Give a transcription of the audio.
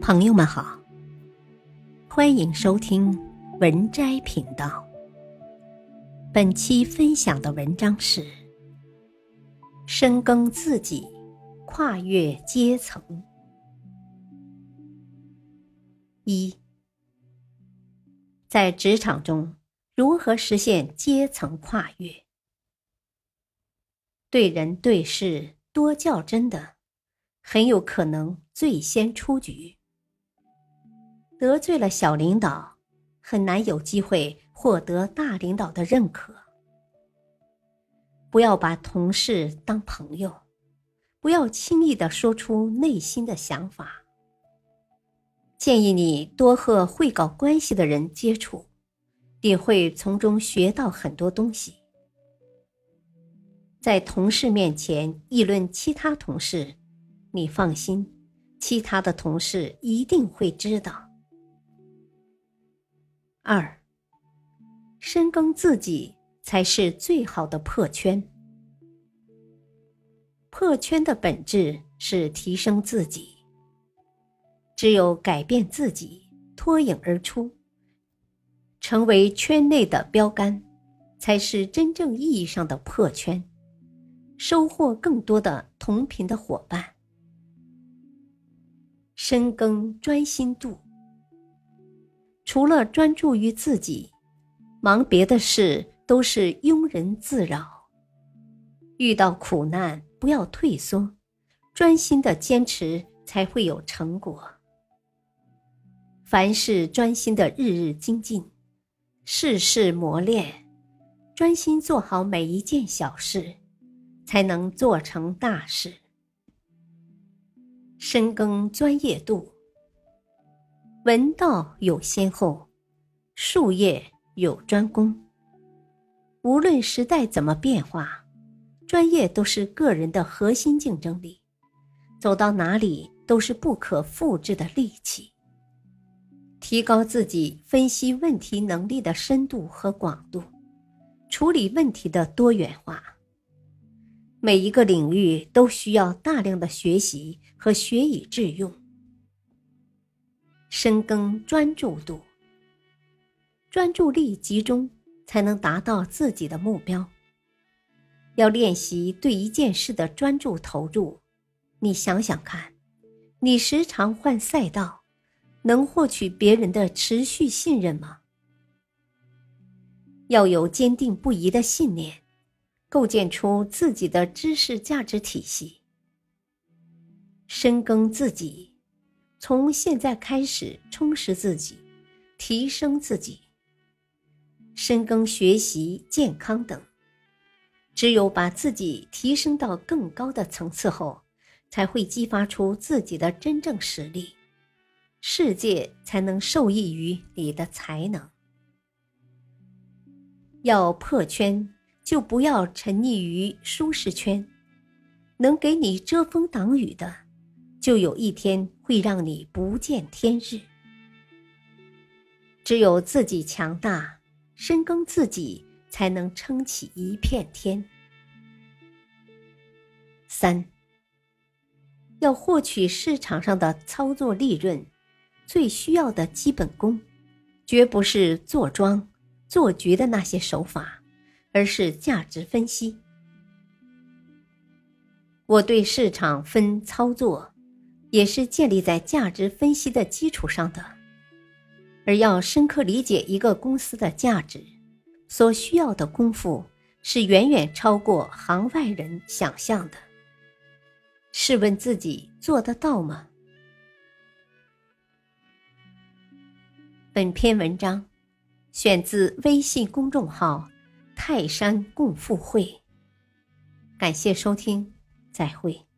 朋友们好，欢迎收听文摘频道。本期分享的文章是：深耕自己，跨越阶层。一，在职场中如何实现阶层跨越？对人对事多较真的，很有可能最先出局。得罪了小领导，很难有机会获得大领导的认可。不要把同事当朋友，不要轻易的说出内心的想法。建议你多和会搞关系的人接触，你会从中学到很多东西。在同事面前议论其他同事，你放心，其他的同事一定会知道。二，深耕自己才是最好的破圈。破圈的本质是提升自己。只有改变自己，脱颖而出，成为圈内的标杆，才是真正意义上的破圈，收获更多的同频的伙伴。深耕专心度。除了专注于自己，忙别的事都是庸人自扰。遇到苦难不要退缩，专心的坚持才会有成果。凡事专心的日日精进，事事磨练，专心做好每一件小事，才能做成大事。深耕专业度。文道有先后，术业有专攻。无论时代怎么变化，专业都是个人的核心竞争力，走到哪里都是不可复制的利器。提高自己分析问题能力的深度和广度，处理问题的多元化。每一个领域都需要大量的学习和学以致用。深耕专注度，专注力集中才能达到自己的目标。要练习对一件事的专注投入。你想想看，你时常换赛道，能获取别人的持续信任吗？要有坚定不移的信念，构建出自己的知识价值体系。深耕自己。从现在开始，充实自己，提升自己，深耕学习、健康等。只有把自己提升到更高的层次后，才会激发出自己的真正实力，世界才能受益于你的才能。要破圈，就不要沉溺于舒适圈，能给你遮风挡雨的。就有一天会让你不见天日。只有自己强大，深耕自己，才能撑起一片天。三，要获取市场上的操作利润，最需要的基本功，绝不是做庄、做局的那些手法，而是价值分析。我对市场分操作。也是建立在价值分析的基础上的，而要深刻理解一个公司的价值，所需要的功夫是远远超过行外人想象的。试问自己做得到吗？本篇文章选自微信公众号“泰山共富会”，感谢收听，再会。